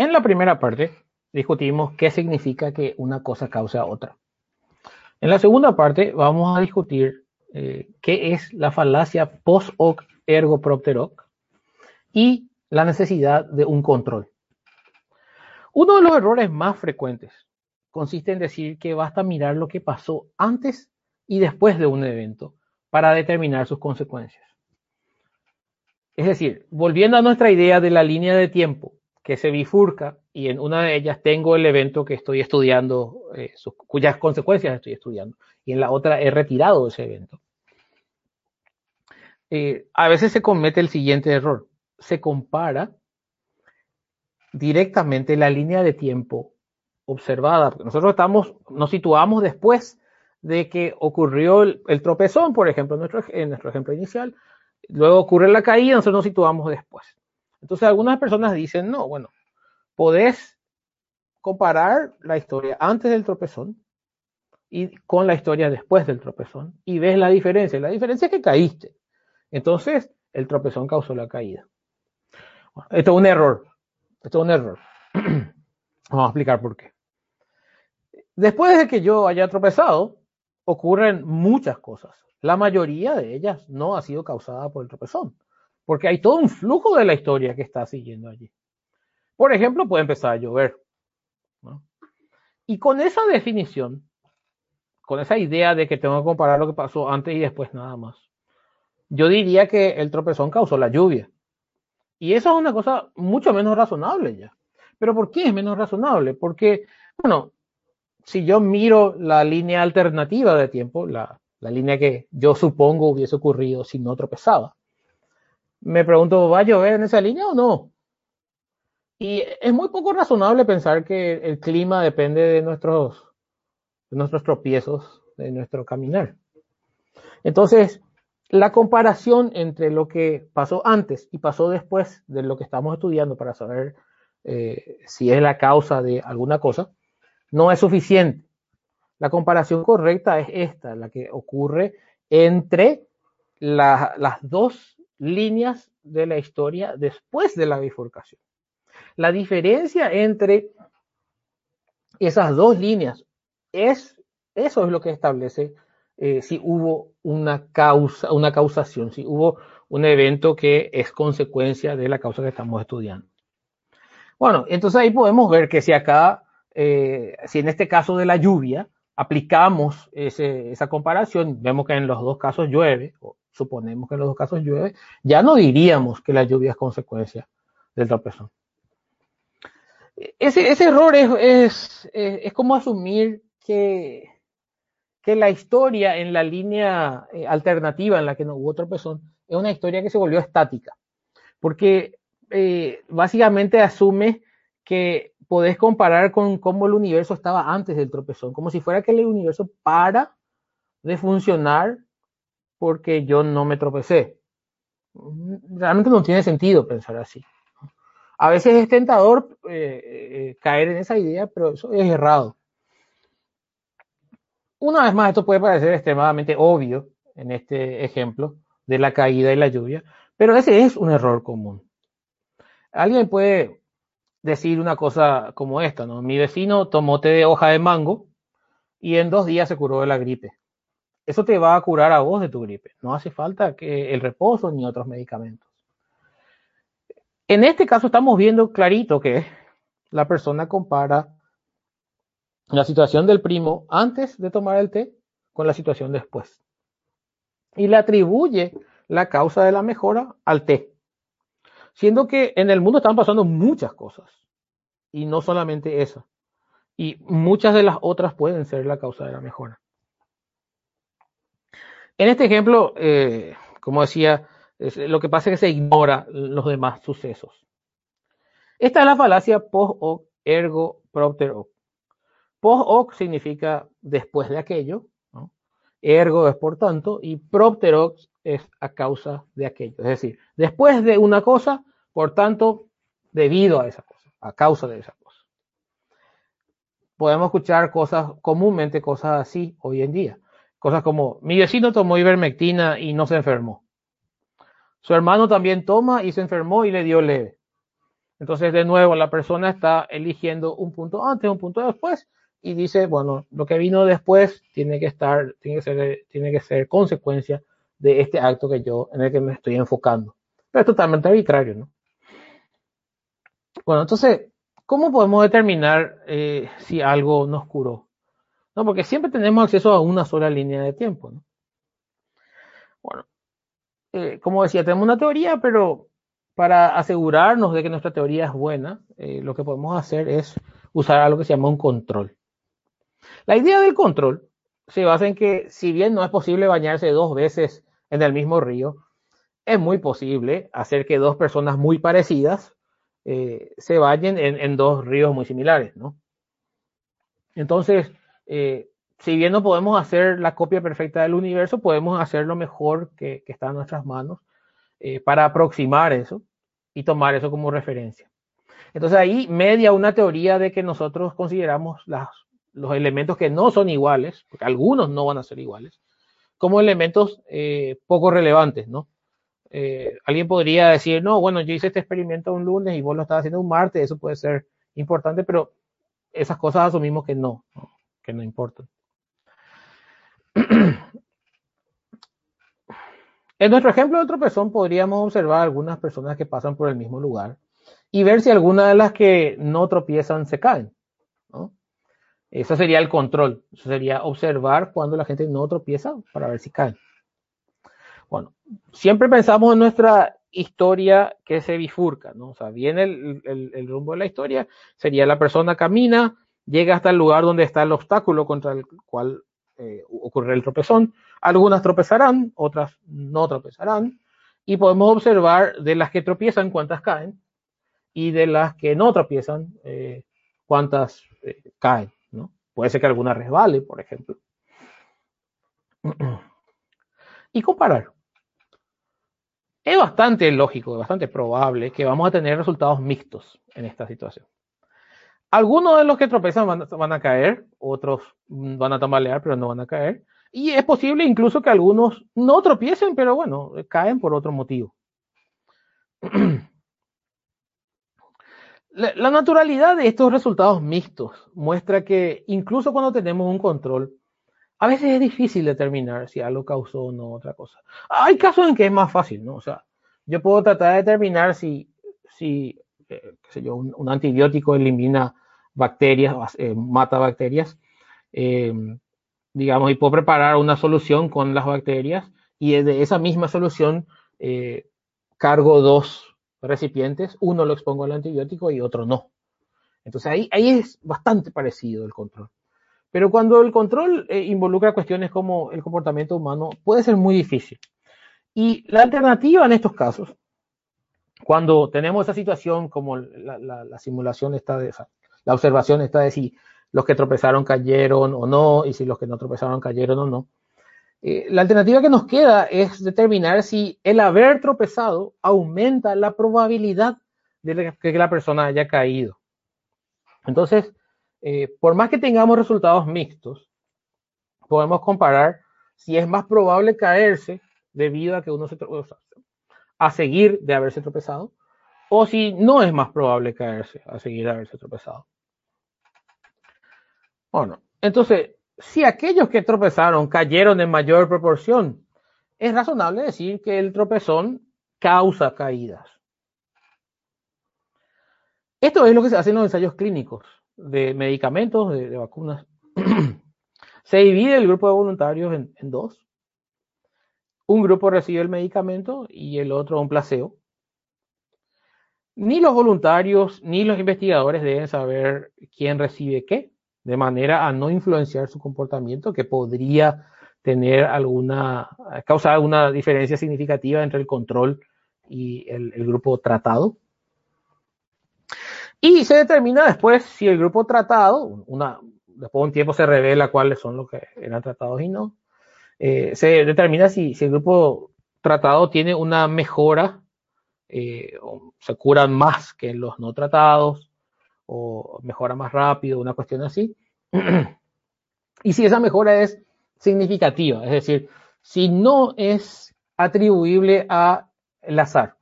En la primera parte discutimos qué significa que una cosa causa a otra. En la segunda parte vamos a discutir eh, qué es la falacia post hoc ergo propter hoc y la necesidad de un control. Uno de los errores más frecuentes consiste en decir que basta mirar lo que pasó antes y después de un evento para determinar sus consecuencias. Es decir, volviendo a nuestra idea de la línea de tiempo que se bifurca y en una de ellas tengo el evento que estoy estudiando, eh, cuyas consecuencias estoy estudiando, y en la otra he retirado ese evento. Eh, a veces se comete el siguiente error. Se compara directamente la línea de tiempo observada. Nosotros estamos, nos situamos después de que ocurrió el, tropezón, por ejemplo, en nuestro, en nuestro ejemplo inicial. Luego ocurre la caída, nosotros nos situamos después. Entonces algunas personas dicen, no, bueno, podés comparar la historia antes del tropezón y con la historia después del tropezón y ves la diferencia. La diferencia es que caíste. Entonces, el tropezón causó la caída. esto es un error. Esto es un error. Vamos a explicar por qué. Después de que yo haya tropezado, ocurren muchas cosas. La mayoría de ellas no ha sido causada por el tropezón, porque hay todo un flujo de la historia que está siguiendo allí. Por ejemplo, puede empezar a llover. Y con esa definición, con esa idea de que tengo que comparar lo que pasó antes y después nada más, yo diría que el tropezón causó la lluvia. Y eso es una cosa mucho menos razonable ya. Pero ¿por qué es menos razonable? Porque, bueno, si yo miro la línea alternativa de tiempo, la, la línea que yo supongo hubiese ocurrido si no tropezaba, me pregunto, ¿va a llover en esa línea o no? Y es muy poco razonable pensar que el clima depende de nuestros, nuestros tropiezos, de nuestro caminar. Entonces, la comparación entre lo que pasó antes y pasó después de lo que estamos estudiando para saber eh, si es la causa de alguna cosa, no es suficiente. La comparación correcta es esta, la que ocurre entre las dos líneas de la historia después de la bifurcación. La diferencia entre esas dos líneas es, eso es lo que establece eh, si hubo una causa, una causación, si hubo un evento que es consecuencia de la causa que estamos estudiando. Bueno, entonces ahí podemos ver que si acá, eh, si en este caso de la lluvia, aplicamos esa comparación, vemos que en los dos casos llueve, suponemos que en los dos casos llueve, ya no diríamos que la lluvia es consecuencia del tropezón. Ese, ese error es, es, es como asumir que, que la historia en la línea eh, alternativa en la que no hubo tropezón es una historia que se volvió estática, porque eh, básicamente asume que podés comparar con cómo el universo estaba antes del tropezón, como si fuera que el universo para de funcionar porque yo no me tropecé. Realmente no tiene sentido pensar así. A veces es tentador eh, caer en esa idea, pero eso es errado. Una vez más, esto puede parecer extremadamente obvio en este ejemplo de la caída y la lluvia, pero ese es un error común. Alguien puede decir una cosa como esta, ¿no? Mi vecino tomó té de hoja de mango y en dos días se curó de la gripe. Eso te va a curar a vos de tu gripe. No hace falta que el reposo ni otros medicamentos. En este caso estamos viendo clarito que la persona compara la situación del primo antes de tomar el té con la situación después. Y le atribuye la causa de la mejora al té. Siendo que en el mundo están pasando muchas cosas. Y no solamente esa. Y muchas de las otras pueden ser la causa de la mejora. En este ejemplo, eh, como decía, lo que pasa es que se ignora los demás sucesos. Esta es la falacia post hoc ergo propter hoc. Post hoc significa después de aquello, ergo es por tanto, y propter hoc es a causa de aquello. Es decir, después de una cosa, por tanto, debido a esa cosa, a causa de esa cosa. Podemos escuchar cosas, comúnmente cosas así hoy en día. Cosas como, mi vecino tomó ivermectina y no se enfermó. Su hermano también toma y se enfermó y le dio leve. Entonces, de nuevo, la persona está eligiendo un punto antes, un punto después, y dice, bueno, lo que vino después tiene que estar, tiene que ser, tiene que ser consecuencia de este acto que yo, en el que me estoy enfocando. Pero es totalmente arbitrario, ¿no? Bueno, entonces, ¿cómo podemos determinar eh, si algo nos curó? No, porque siempre tenemos acceso a una sola línea de tiempo, ¿no? Bueno, eh, como decía, tenemos una teoría, pero para asegurarnos de que nuestra teoría es buena, eh, lo que podemos hacer es usar algo que se llama un control. La idea del control se basa en que si bien no es posible bañarse dos veces en el mismo río, es muy posible hacer que dos personas muy parecidas eh, se bañen en, dos ríos muy similares, ¿no? Entonces, eh, si bien no podemos hacer la copia perfecta del universo, podemos hacer lo mejor que, está en nuestras manos eh, para aproximar eso y tomar eso como referencia. Entonces ahí media una teoría de que nosotros consideramos las los elementos que no son iguales, porque algunos no van a ser iguales, como elementos eh, poco relevantes, ¿no? Eh, alguien podría decir, no, bueno, yo hice este experimento un lunes y vos lo estás haciendo un martes, eso puede ser importante, pero esas cosas asumimos que no, no importan. En nuestro ejemplo de tropezón podríamos observar algunas personas que pasan por el mismo lugar y ver si algunas de las que no tropiezan se caen. ¿no? Eso sería el control. Eso sería observar cuando la gente no tropieza para ver si cae. Bueno, siempre pensamos en nuestra historia que se bifurca, ¿no? O sea, viene el, rumbo de la historia, sería la persona camina, llega hasta el lugar donde está el obstáculo contra el cual eh, ocurre el tropezón. Algunas tropezarán, otras no tropezarán. Y podemos observar de las que tropiezan cuántas caen y de las que no tropiezan eh, cuántas eh, caen. Puede ser que alguna resbale, por ejemplo. Y comparar. Es bastante lógico, bastante probable que vamos a tener resultados mixtos en esta situación. Algunos de los que tropezan van, a caer, otros van a tambalear, pero no van a caer. Y es posible incluso que algunos no tropiecen, pero bueno, caen por otro motivo. La, naturalidad de estos resultados mixtos muestra que incluso cuando tenemos un control, a veces es difícil determinar si algo causó o no otra cosa. Hay casos en que es más fácil, ¿no? O sea, yo puedo tratar de determinar si, si eh, qué sé yo, un, antibiótico elimina bacterias, eh, mata bacterias, eh, digamos, y puedo preparar una solución con las bacterias y de esa misma solución cargo dos recipientes, uno lo expongo al antibiótico y otro no. Entonces ahí, ahí es bastante parecido el control. Pero cuando el control eh, involucra cuestiones como el comportamiento humano, puede ser muy difícil. Y la alternativa en estos casos, cuando tenemos esa situación como la, simulación está de esa, la observación está de si los que tropezaron cayeron o no, y si los que no tropezaron cayeron o no, eh, la alternativa que nos queda es determinar si el haber tropezado aumenta la probabilidad de que la persona haya caído. Entonces, eh, por más que tengamos resultados mixtos, podemos comparar si es más probable caerse debido a que uno se tropezó, a seguir de haberse tropezado, o si no es más probable caerse a seguir haberse tropezado. Bueno, entonces, si aquellos que tropezaron cayeron en mayor proporción, es razonable decir que el tropezón causa caídas. Esto es lo que se hace en los ensayos clínicos de medicamentos, de, vacunas. se divide el grupo de voluntarios en, en, dos. Un grupo recibe el medicamento y el otro un placebo. Ni los voluntarios ni los investigadores deben saber quién recibe qué de manera a no influenciar su comportamiento que podría tener alguna, causar alguna diferencia significativa entre el control y el, grupo tratado. Y se determina después si el grupo tratado, una, después de un tiempo se revela cuáles son los que eran tratados y no, eh, se determina si, si, el grupo tratado tiene una mejora, eh, o se curan más que los no tratados, o mejora más rápido, una cuestión así. y si esa mejora es significativa, es decir, si no es atribuible a el azar,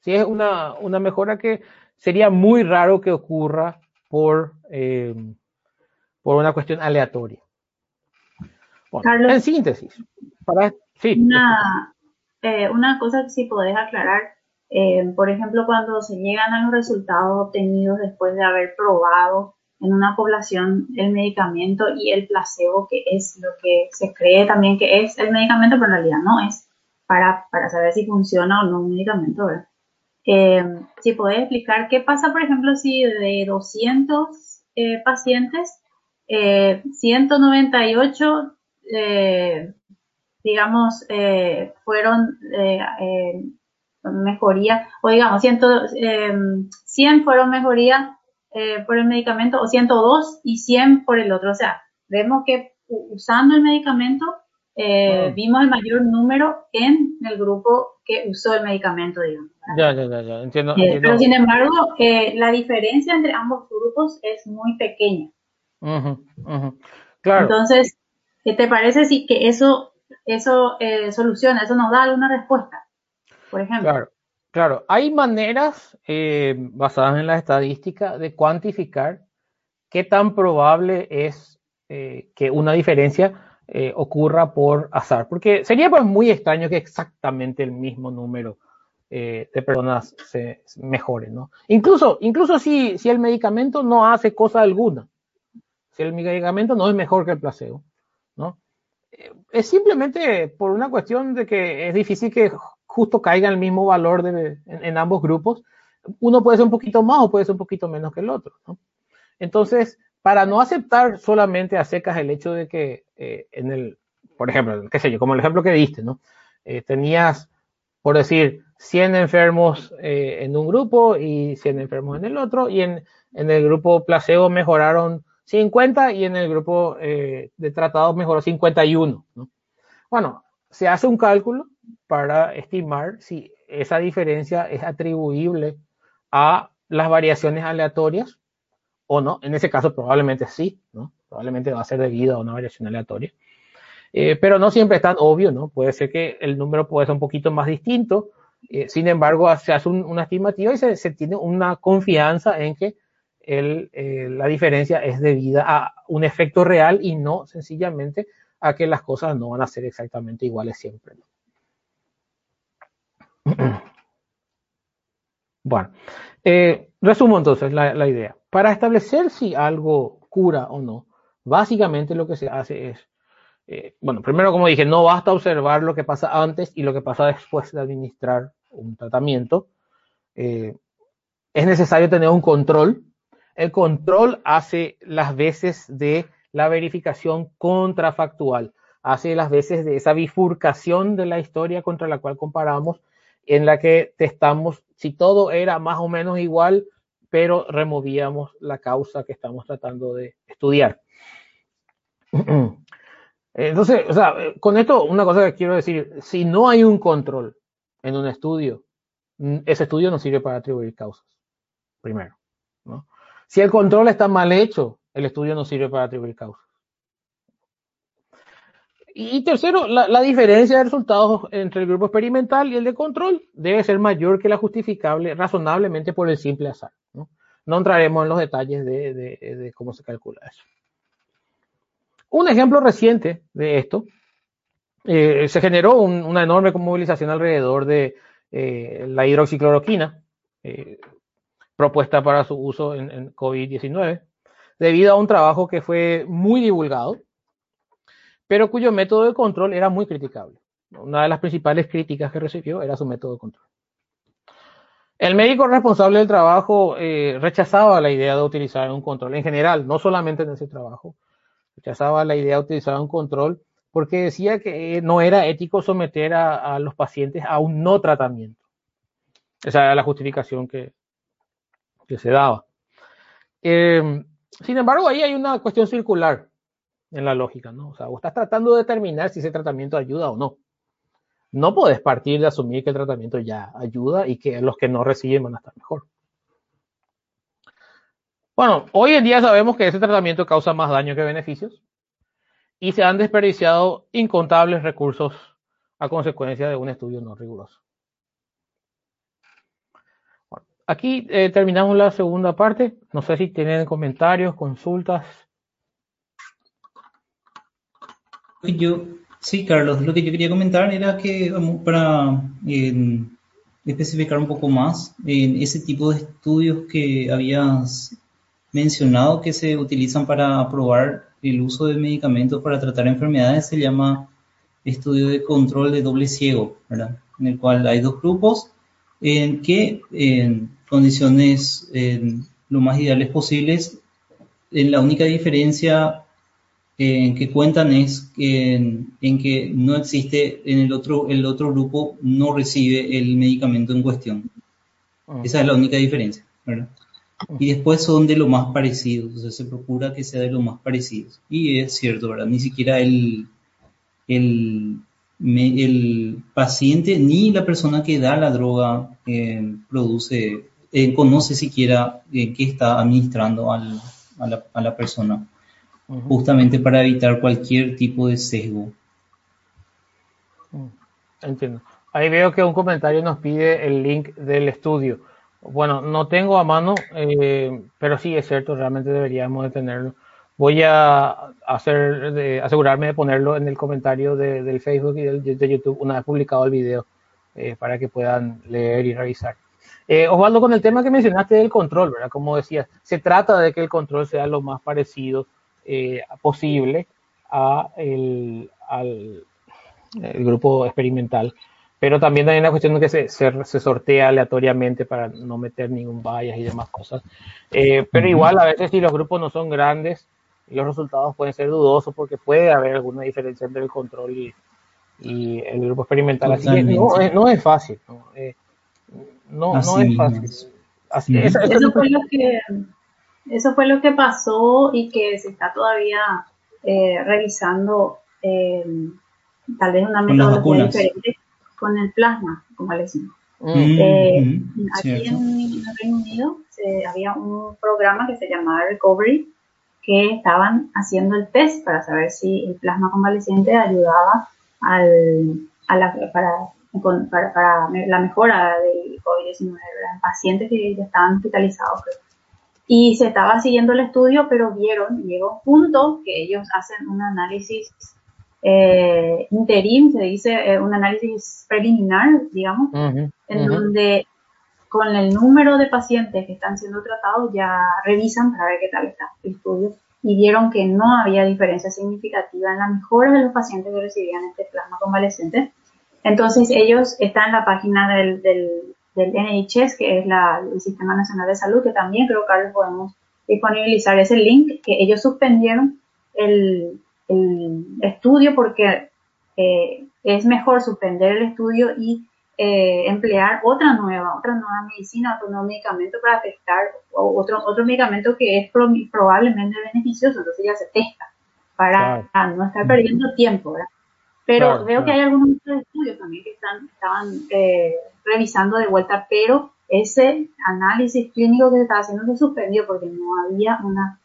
si es una, una mejora que sería muy raro que ocurra por, eh, por una cuestión aleatoria. Carlos, en síntesis, para, sí, una, eh, una cosa que sí podés aclarar, eh, por ejemplo, cuando se llegan a los resultados obtenidos después de haber probado en una población el medicamento y el placebo, que es lo que se cree también que es el medicamento, pero en realidad no es, para, para saber si funciona o no un medicamento. Eh, si podés explicar qué pasa, por ejemplo, si de 200 eh, pacientes, 198, eh, digamos, fueron mejoría, o digamos, 100, 100 fueron mejoría por el medicamento, o 102 y 100 por el otro. O sea, vemos que usando el medicamento eh, vimos el mayor número en el grupo que usó el medicamento, digamos. Ya, ya, ya, ya. Entiendo, eh, Pero sin embargo, eh, la diferencia entre ambos grupos es muy pequeña. Claro. Entonces, ¿qué te parece si que eso, eso soluciona, eso nos da alguna respuesta? Claro, claro. Hay maneras basadas en la estadística de cuantificar qué tan probable es que una diferencia eh, ocurra por azar, porque sería pues muy extraño que exactamente el mismo número eh, de personas se mejore, ¿no? Incluso, incluso si, si el medicamento no hace cosa alguna, si el medicamento no es mejor que el placebo, ¿no? Es simplemente por una cuestión de que es difícil que justo caiga el mismo valor de, en, ambos grupos. Uno puede ser un poquito más o puede ser un poquito menos que el otro, ¿no? Entonces, para no aceptar solamente a secas el hecho de que eh, en el, por ejemplo, qué sé yo, como el ejemplo que diste, ¿no? Eh, tenías, por decir, 100 enfermos eh, en un grupo y 100 enfermos en el otro, y en, en el grupo placebo mejoraron 50 y en el grupo de tratados mejoró 51, ¿no? Bueno, se hace un cálculo para estimar si esa diferencia es atribuible a las variaciones aleatorias o no. En ese caso probablemente sí. Probablemente va a ser debido a una variación aleatoria. Eh, pero no siempre es tan obvio, ¿no? Puede ser que el número puede ser un poquito más distinto. Eh, sin embargo, se hace una estimativa y se, tiene una confianza en que el, eh, la diferencia es debida a un efecto real y no sencillamente a que las cosas no van a ser exactamente iguales siempre. Bueno, resumo entonces la idea. Para establecer si algo cura o no, básicamente lo que se hace es, eh, bueno, primero como dije, no basta observar lo que pasa antes y lo que pasa después de administrar un tratamiento. Eh, es necesario tener un control. El control hace las veces de la verificación contrafactual, hace las veces de esa bifurcación de la historia contra la cual comparamos, en la que testamos si todo era más o menos igual pero removíamos la causa que estamos tratando de estudiar. Entonces, o sea, con esto una cosa que quiero decir, si no hay un control en un estudio, ese estudio no sirve para atribuir causas, primero. ¿no? Si el control está mal hecho, el estudio no sirve para atribuir causas. Y tercero, la, diferencia de resultados entre el grupo experimental y el de control debe ser mayor que la justificable razonablemente por el simple azar. No, entraremos en los detalles de, cómo se calcula eso. Un ejemplo reciente de esto, eh, se generó una enorme movilización alrededor de eh, la hidroxicloroquina, eh, propuesta para su uso en, en COVID-19, debido a un trabajo que fue muy divulgado pero cuyo método de control era muy criticable. Una de las principales críticas que recibió era su método de control. El médico responsable del trabajo eh, rechazaba la idea de utilizar un control en general, no solamente en ese trabajo. Rechazaba la idea de utilizar un control porque decía que no era ético someter a, los pacientes a un no tratamiento. Esa era la justificación que, que se daba. Eh, sin embargo, ahí hay una cuestión circular en la lógica, ¿no? O sea, vos estás tratando de determinar si ese tratamiento ayuda o no. No podés partir de asumir que el tratamiento ya ayuda y que los que no reciben van a estar mejor. Bueno, hoy en día sabemos que ese tratamiento causa más daño que beneficios y se han desperdiciado incontables recursos a consecuencia de un estudio no riguroso. Aquí eh, terminamos la segunda parte. No sé si tienen comentarios, consultas. Yo, sí, Carlos, lo que yo quería comentar era que para especificar un poco más en ese tipo de estudios que habías mencionado que se utilizan para probar el uso de medicamentos para tratar enfermedades, se llama estudio de control de doble ciego, ¿verdad? En el cual hay dos grupos en que en condiciones lo más ideales posibles, en la única diferencia en que cuentan es en, que no existe en el otro, el otro grupo no recibe el medicamento en cuestión. Ah. Esa es la única diferencia, ¿verdad? Y después son de lo más parecidos, o sea, se procura que sea de lo más parecidos. Y es cierto, ¿verdad? Ni siquiera el, el, el paciente ni la persona que da la droga eh, produce, eh, conoce siquiera eh, qué está administrando a, la, a, la, persona, justamente para evitar cualquier tipo de sesgo. Mm, entiendo. Ahí veo que un comentario nos pide el link del estudio. Bueno, no tengo a mano, eh, pero sí es cierto, realmente deberíamos de tenerlo. Voy a hacer, de, asegurarme de ponerlo en el comentario de, del Facebook y del, de YouTube una vez publicado el video eh, para que puedan leer y revisar. Eh, Osvaldo, con el tema que mencionaste del control, ¿verdad? Como decías, se trata de que el control sea lo más parecido eh, posible a el, al el grupo experimental pero también hay una cuestión de que se, se, sortea aleatoriamente para no meter ningún bias y demás cosas. Eh, pero igual a veces si los grupos no son grandes, los resultados pueden ser dudosos porque puede haber alguna diferencia entre el control y, y el grupo experimental. Así que no, no, es fácil. No, eh, no, no, es fácil. Así, eso, fue lo que, eso fue lo que pasó y que se está todavía eh, revisando tal vez una metodología diferente con el plasma convaleciente. Mm, eh, mm, aquí en, el Reino Unido había un programa que se llamaba Recovery que estaban haciendo el test para saber si el plasma convaleciente ayudaba al, a la, para, para, la mejora del COVID-19 en pacientes que ya estaban hospitalizados. Y se estaba siguiendo el estudio, pero vieron, llegó un punto que ellos hacen un análisis eh, interim, se dice eh, un análisis preliminar, digamos, en donde con el número de pacientes que están siendo tratados ya revisan para ver qué tal está el estudio y vieron que no había diferencia significativa en la mejora de los pacientes que recibían este plasma convalescente. Entonces ellos están en la página del, del, del NHS, que es la, el Sistema Nacional de Salud, que también creo, Carlos, podemos disponibilizar ese link, que ellos suspendieron el, el estudio porque eh, es mejor suspender el estudio y eh, emplear otra nueva, otra nueva medicina, otro nuevo medicamento para testar, otro, otro medicamento que es probablemente beneficioso, entonces ya se testa para no estar perdiendo tiempo, Pero veo que hay algunos estudios también que están, estaban eh, revisando de vuelta, pero ese análisis clínico que se estaba haciendo se suspendió porque no había una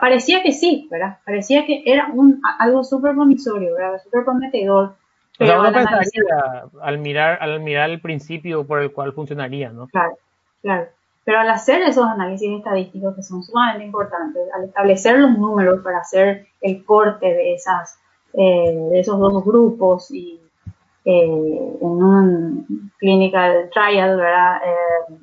parecía que sí, ¿verdad? Parecía que era un, algo súper promisorio, ¿verdad? Súper prometedor. Pero uno pensaría al mirar, al mirar el principio por el cual funcionaría, ¿no? Claro, claro. Pero al hacer esos análisis estadísticos que son sumamente importantes, al establecer los números para hacer el corte de esas, eh, de esos dos grupos y eh, en un clinical trial, ¿verdad? Eh,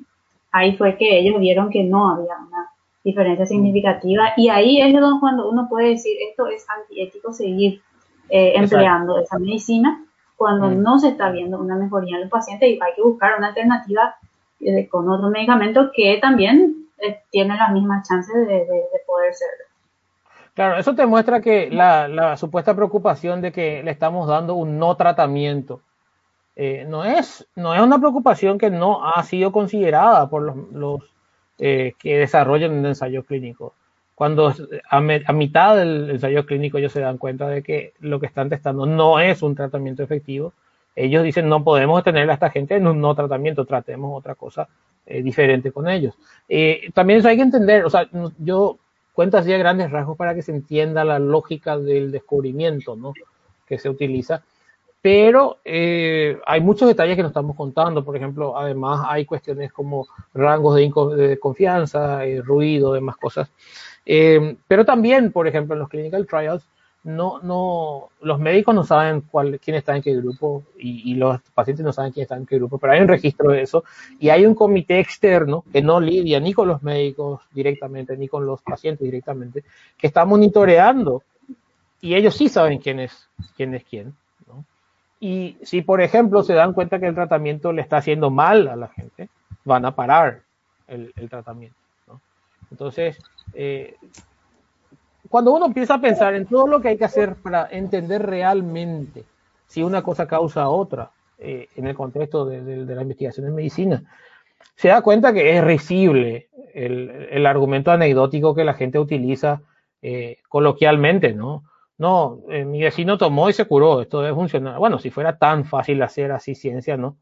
ahí fue que ellos vieron que no había una diferencia significativa y ahí es cuando uno puede decir esto es antiético seguir eh, empleando esa medicina cuando mm. no se está viendo una mejoría en los pacientes y hay que buscar una alternativa eh, con otro medicamento que también eh, tiene las mismas chances de, poder ser. Claro, eso te muestra que la, supuesta preocupación de que le estamos dando un no tratamiento no, es, no es una preocupación que no ha sido considerada por los eh, que desarrollan un ensayo clínico. Cuando a, mitad del ensayo clínico ellos se dan cuenta de que lo que están testando no es un tratamiento efectivo, ellos dicen no podemos tener a esta gente en un no tratamiento, tratemos otra cosa eh, diferente con ellos. Eh, también eso hay que entender, o sea, yo cuento así a grandes rasgos para que se entienda la lógica del descubrimiento ¿no? que se utiliza. Pero eh, hay muchos detalles que nos estamos contando. Por ejemplo, además hay cuestiones como rangos de, confianza, eh, ruido, demás cosas. Eh, pero también, por ejemplo, en los clinical trials, no, no, los médicos no saben cuál, quién está en qué grupo y, los pacientes no saben quién está en qué grupo, pero hay un registro de eso y hay un comité externo que no lidia ni con los médicos directamente ni con los pacientes directamente, que está monitoreando y ellos sí saben quién es quién. Es quién y si, por ejemplo, se dan cuenta que el tratamiento le está haciendo mal a la gente, van a parar el, tratamiento. Entonces, eh, cuando uno empieza a pensar en todo lo que hay que hacer para entender realmente si una cosa causa otra eh, en el contexto de, la investigación en medicina, se da cuenta que es risible el, argumento anecdótico que la gente utiliza eh, coloquialmente, ¿no? No, eh, mi vecino tomó y se curó, esto debe funcionar. Bueno, si fuera tan fácil hacer así ciencia, ¿no?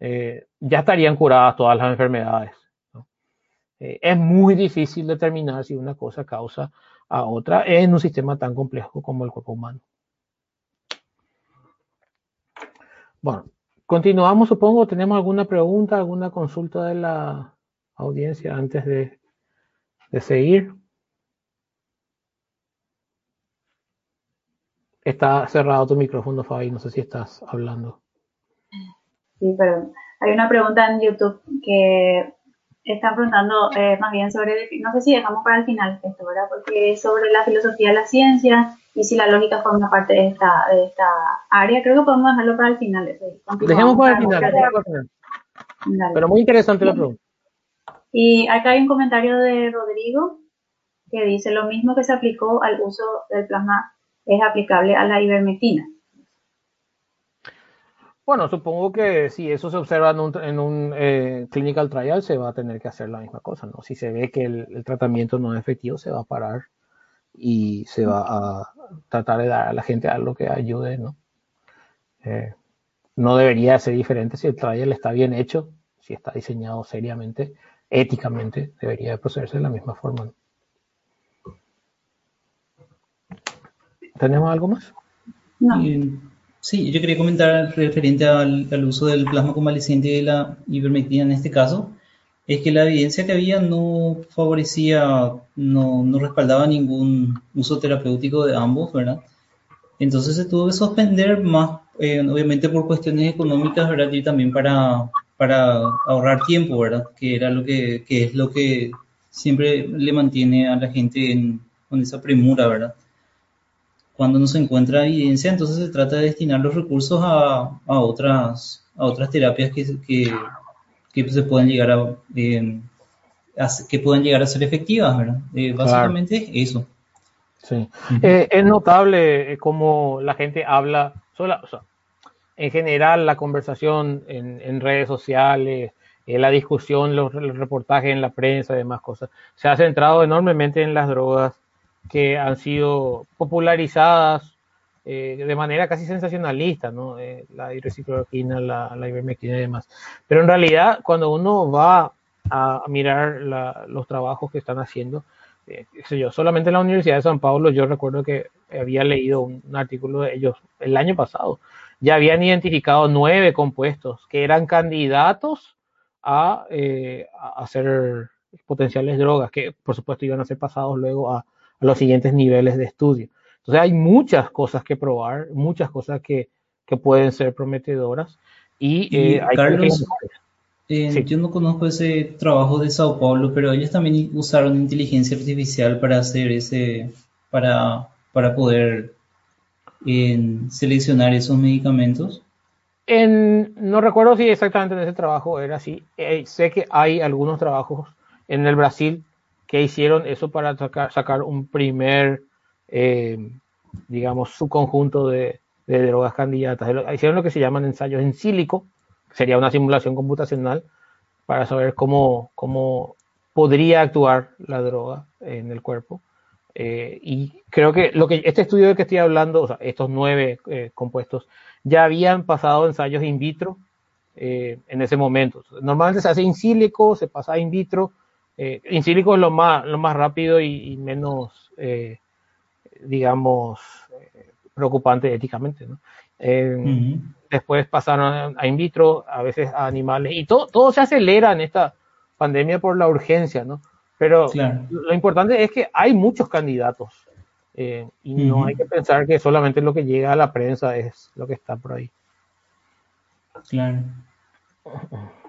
Eh, ya estarían curadas todas las enfermedades. Eh, es muy difícil determinar si una cosa causa a otra en un sistema tan complejo como el cuerpo humano. Bueno, continuamos, supongo. ¿Tenemos alguna pregunta, alguna consulta de la audiencia antes de seguir? Está cerrado tu micrófono, Fabi, no sé si estás hablando. Sí, pero hay una pregunta en YouTube que están preguntando eh, más bien sobre, no sé si dejamos para el final esto, ¿verdad? Porque es sobre la filosofía de la ciencia y si la lógica forma parte de esta, de esta área. Creo que podemos dejarlo para el final. Dejemos para el final. Pero muy interesante la pregunta. Y acá hay un comentario de Rodrigo que dice lo mismo que se aplicó al uso del plasma es aplicable a la ivermectina. Bueno, supongo que si eso se observa en un, eh, clinical trial, se va a tener que hacer la misma cosa, ¿no? Si se ve que el, tratamiento no es efectivo, se va a parar y se va a tratar de dar a la gente algo que ayude, ¿no? Eh, no debería ser diferente si el trial está bien hecho, si está diseñado seriamente, éticamente, debería procederse de la misma forma. ¿Tenemos algo más? sí, yo quería comentar referente al, uso del plasma convaleciente y de la ivermectina en este caso, es que la evidencia que había no favorecía, no, no respaldaba ningún uso terapéutico de ambos, ¿verdad? Entonces se tuvo que suspender más, eh, obviamente por cuestiones económicas, ¿verdad? Y también para, para ahorrar tiempo, ¿verdad? Que era lo que, que es lo que siempre le mantiene a la gente en, con esa premura, ¿verdad? Cuando no se encuentra evidencia, entonces se trata de destinar los recursos a, a otras, a otras terapias que, que, que se pueden llegar a, eh, que pueden llegar a ser efectivas, ¿verdad? Eh, básicamente eso. Sí. Eh, es notable cómo la gente habla, sola, o sea, en general la conversación en, en redes sociales, la discusión, los, los, reportajes en la prensa y demás cosas, se ha centrado enormemente en las drogas que han sido popularizadas eh, de manera casi sensacionalista, ¿no? Eh, la hidroxicloroquina, la, la ivermectina y demás. Pero en realidad, cuando uno va a mirar los trabajos que están haciendo, eh, yo, solamente en la Universidad de San Pablo, yo recuerdo que había leído un, artículo de ellos el año pasado, ya habían identificado nueve compuestos que eran candidatos a, a hacer potenciales drogas, que por supuesto iban a ser pasados luego a, a los siguientes niveles de estudio. Entonces hay muchas cosas que probar, muchas cosas que, que pueden ser prometedoras y, eh, hay Carlos, eh, yo no conozco ese trabajo de Sao Paulo, pero ellos también usaron inteligencia artificial para hacer ese, para, para poder seleccionar esos medicamentos. En, no recuerdo si exactamente en ese trabajo era así. Eh, sé que hay algunos trabajos en el Brasil que hicieron eso para sacar, un primer, eh, digamos, subconjunto de, de drogas candidatas. Hicieron lo que se llaman ensayos en sílico, sería una simulación computacional para saber cómo, cómo podría actuar la droga en el cuerpo. Eh, y creo que lo que este estudio del que estoy hablando, o estos nueve eh, compuestos, ya habían pasado ensayos in vitro en ese momento. Normalmente se hace in sílico, se pasa in vitro, eh, in silico es lo más, lo más rápido y, menos, eh, digamos, eh, preocupante éticamente. ¿no? Después pasaron a in vitro, a veces a animales, y todo, todo se acelera en esta pandemia por la urgencia, ¿no? Pero lo importante es que hay muchos candidatos eh, y no hay que pensar que solamente lo que llega a la prensa es lo que está por ahí. Claro.